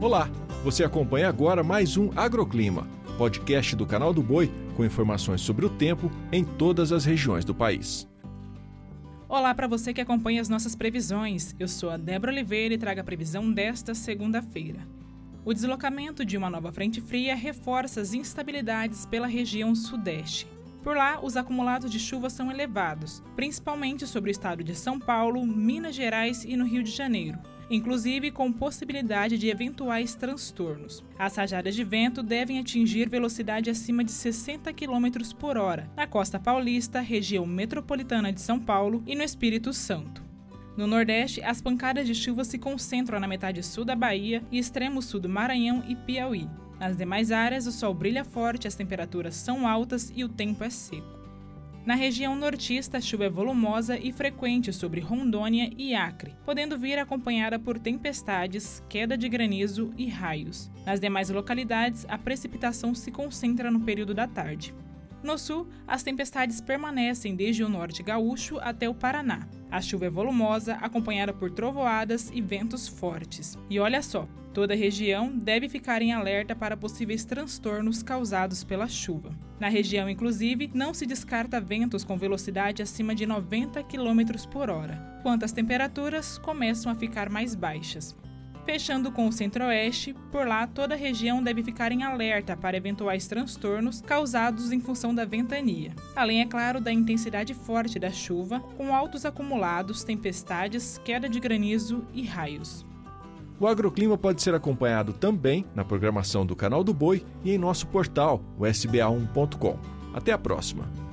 Olá, você acompanha agora mais um Agroclima, podcast do canal do Boi com informações sobre o tempo em todas as regiões do país. Olá para você que acompanha as nossas previsões. Eu sou a Débora Oliveira e trago a previsão desta segunda-feira. O deslocamento de uma nova frente fria reforça as instabilidades pela região sudeste. Por lá, os acumulados de chuva são elevados, principalmente sobre o estado de São Paulo, Minas Gerais e no Rio de Janeiro inclusive com possibilidade de eventuais transtornos. As rajadas de vento devem atingir velocidade acima de 60 km por hora na costa paulista, região metropolitana de São Paulo e no Espírito Santo. No Nordeste, as pancadas de chuva se concentram na metade sul da Bahia e extremo sul do Maranhão e Piauí. Nas demais áreas, o sol brilha forte, as temperaturas são altas e o tempo é seco. Na região nortista, a chuva é volumosa e frequente sobre Rondônia e Acre, podendo vir acompanhada por tempestades, queda de granizo e raios. Nas demais localidades, a precipitação se concentra no período da tarde. No sul, as tempestades permanecem desde o norte gaúcho até o Paraná. A chuva é volumosa, acompanhada por trovoadas e ventos fortes. E olha só, toda a região deve ficar em alerta para possíveis transtornos causados pela chuva. Na região, inclusive, não se descarta ventos com velocidade acima de 90 km por hora, quanto as temperaturas começam a ficar mais baixas. Fechando com o centro-oeste, por lá toda a região deve ficar em alerta para eventuais transtornos causados em função da ventania. Além, é claro, da intensidade forte da chuva, com altos acumulados, tempestades, queda de granizo e raios. O agroclima pode ser acompanhado também na programação do Canal do Boi e em nosso portal, o sba1.com. Até a próxima!